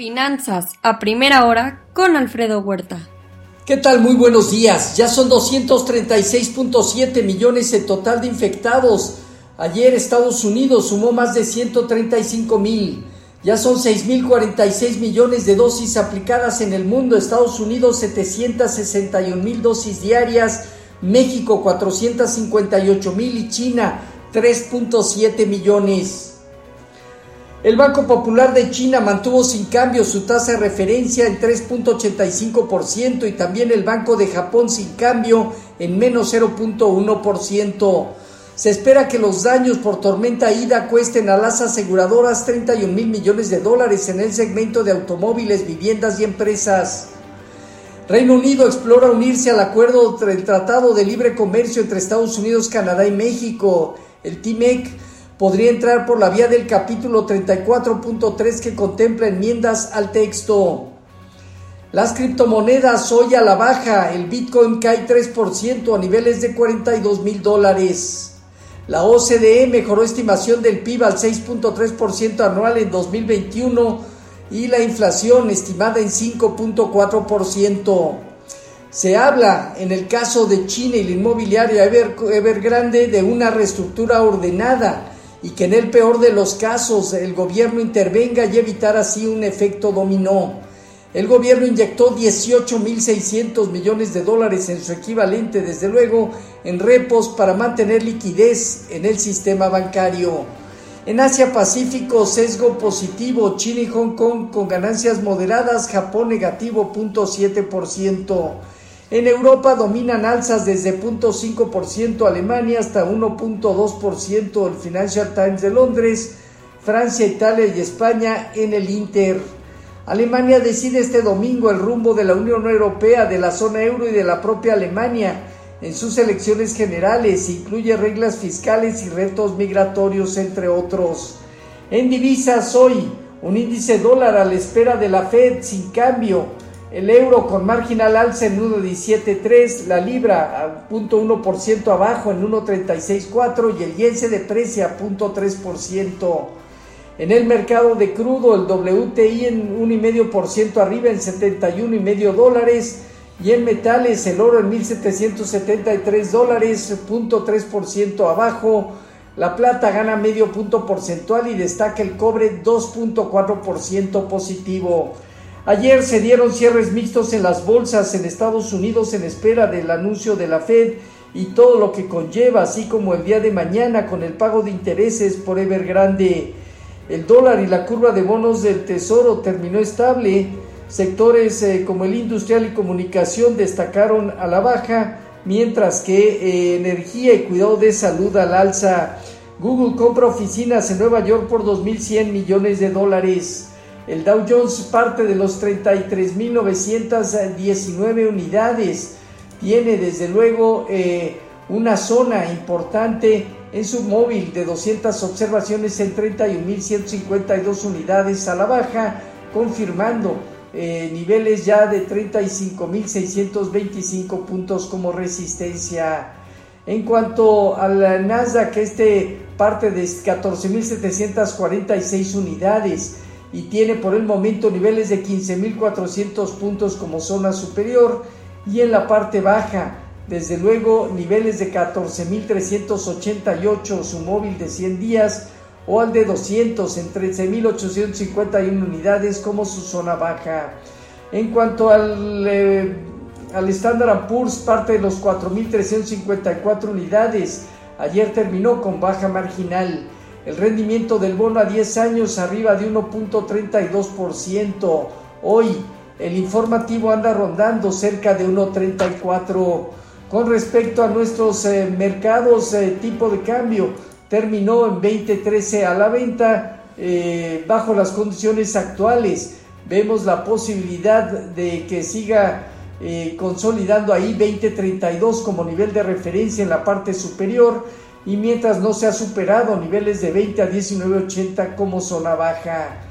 Finanzas a primera hora con Alfredo Huerta. ¿Qué tal? Muy buenos días. Ya son 236.7 millones el total de infectados. Ayer Estados Unidos sumó más de 135 mil. Ya son 6.046 millones de dosis aplicadas en el mundo. Estados Unidos 761 mil dosis diarias. México 458 mil y China 3.7 millones. El Banco Popular de China mantuvo sin cambio su tasa de referencia en 3.85% y también el Banco de Japón sin cambio en menos 0.1%. Se espera que los daños por tormenta Ida cuesten a las aseguradoras 31 mil millones de dólares en el segmento de automóviles, viviendas y empresas. Reino Unido explora unirse al acuerdo del Tratado de Libre Comercio entre Estados Unidos, Canadá y México, el TIMEC podría entrar por la vía del capítulo 34.3 que contempla enmiendas al texto. Las criptomonedas hoy a la baja, el Bitcoin cae 3% a niveles de 42 mil dólares. La OCDE mejoró estimación del PIB al 6.3% anual en 2021 y la inflación estimada en 5.4%. Se habla en el caso de China y la inmobiliaria Evergrande de una reestructura ordenada y que en el peor de los casos el gobierno intervenga y evitar así un efecto dominó. El gobierno inyectó 18.600 millones de dólares en su equivalente, desde luego, en repos para mantener liquidez en el sistema bancario. En Asia Pacífico, sesgo positivo, China y Hong Kong con ganancias moderadas, Japón negativo 0.7%. En Europa dominan alzas desde 0.5% Alemania hasta 1.2% el Financial Times de Londres, Francia, Italia y España en el Inter. Alemania decide este domingo el rumbo de la Unión Europea, de la zona euro y de la propia Alemania en sus elecciones generales. Incluye reglas fiscales y retos migratorios, entre otros. En divisas hoy, un índice dólar a la espera de la Fed sin cambio el euro con marginal alza en 1.17.3, la libra a 0.1% abajo en 1.36.4 y el yen se deprecia a 0.3%. En el mercado de crudo, el WTI en 1,5% arriba en 71,5 dólares. Y en metales, el oro en 1.773 dólares, 0.3% abajo. La plata gana medio punto porcentual y destaca el cobre 2.4% positivo. Ayer se dieron cierres mixtos en las bolsas en Estados Unidos en espera del anuncio de la Fed y todo lo que conlleva, así como el día de mañana con el pago de intereses por Evergrande. El dólar y la curva de bonos del Tesoro terminó estable. Sectores eh, como el industrial y comunicación destacaron a la baja, mientras que eh, energía y cuidado de salud al alza. Google compra oficinas en Nueva York por 2.100 millones de dólares. El Dow Jones parte de los 33.919 unidades. Tiene desde luego eh, una zona importante en su móvil de 200 observaciones en 31.152 unidades a la baja, confirmando eh, niveles ya de 35.625 puntos como resistencia. En cuanto al Nasdaq, este parte de 14.746 unidades y tiene por el momento niveles de 15.400 puntos como zona superior y en la parte baja, desde luego, niveles de 14.388 su móvil de 100 días o al de 200 en 13.851 unidades como su zona baja. En cuanto al, eh, al Standard Poor's, parte de los 4.354 unidades, ayer terminó con baja marginal. El rendimiento del bono a 10 años arriba de 1.32%. Hoy el informativo anda rondando cerca de 1.34. Con respecto a nuestros eh, mercados, eh, tipo de cambio terminó en 20.13 a la venta eh, bajo las condiciones actuales. Vemos la posibilidad de que siga consolidando ahí 20.32 como nivel de referencia en la parte superior y mientras no se ha superado niveles de 20 a 19.80 como zona baja.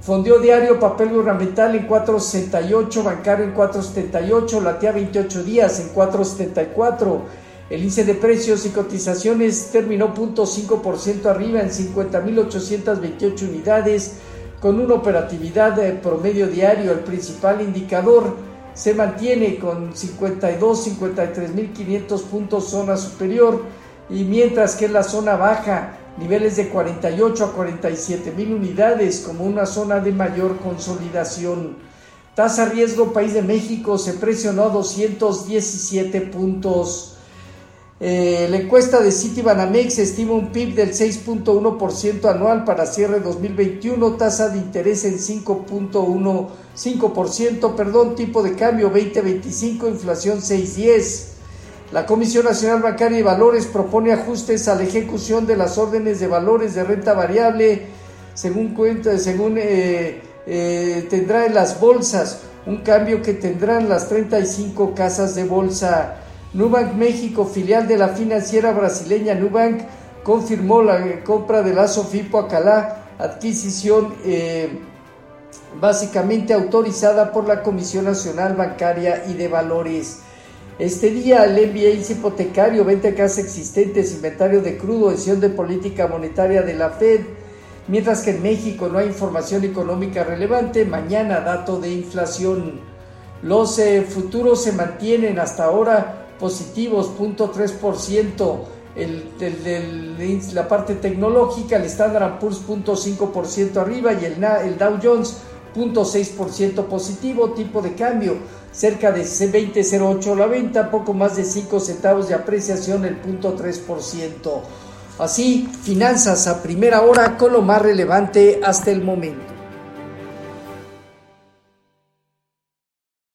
Fondeo diario, papel gubernamental en 4.68, bancario en 4.78, latea 28 días en 4.74. El índice de precios y cotizaciones terminó 0.5% arriba en 50.828 unidades con una operatividad de promedio diario. El principal indicador se mantiene con 52, 53.500 puntos zona superior y mientras que en la zona baja niveles de 48 a 47 mil unidades como una zona de mayor consolidación. Tasa riesgo país de México se presionó a 217 puntos. Eh, la encuesta de Citibanamex estima un PIB del 6.1% anual para cierre 2021, tasa de interés en 5.15%, perdón, tipo de cambio 2025, inflación 6.10. La Comisión Nacional Bancaria y Valores propone ajustes a la ejecución de las órdenes de valores de renta variable, según cuenta, según eh, eh, tendrá en las bolsas, un cambio que tendrán las 35 casas de bolsa. Nubank México, filial de la financiera brasileña Nubank, confirmó la compra de la Sofipo Acalá, adquisición eh, básicamente autorizada por la Comisión Nacional Bancaria y de Valores. Este día el MBA hipotecario, venta de casas existentes, inventario de crudo, decisión de política monetaria de la Fed, mientras que en México no hay información económica relevante, mañana dato de inflación. Los eh, futuros se mantienen hasta ahora positivos, 0.3%. El, la parte tecnológica, el Standard Poor's 0.5% arriba y el, el Dow Jones 0.6% positivo, tipo de cambio cerca de 20.08 la venta, poco más de 5 centavos de apreciación, el 0.3%. Así, finanzas a primera hora con lo más relevante hasta el momento.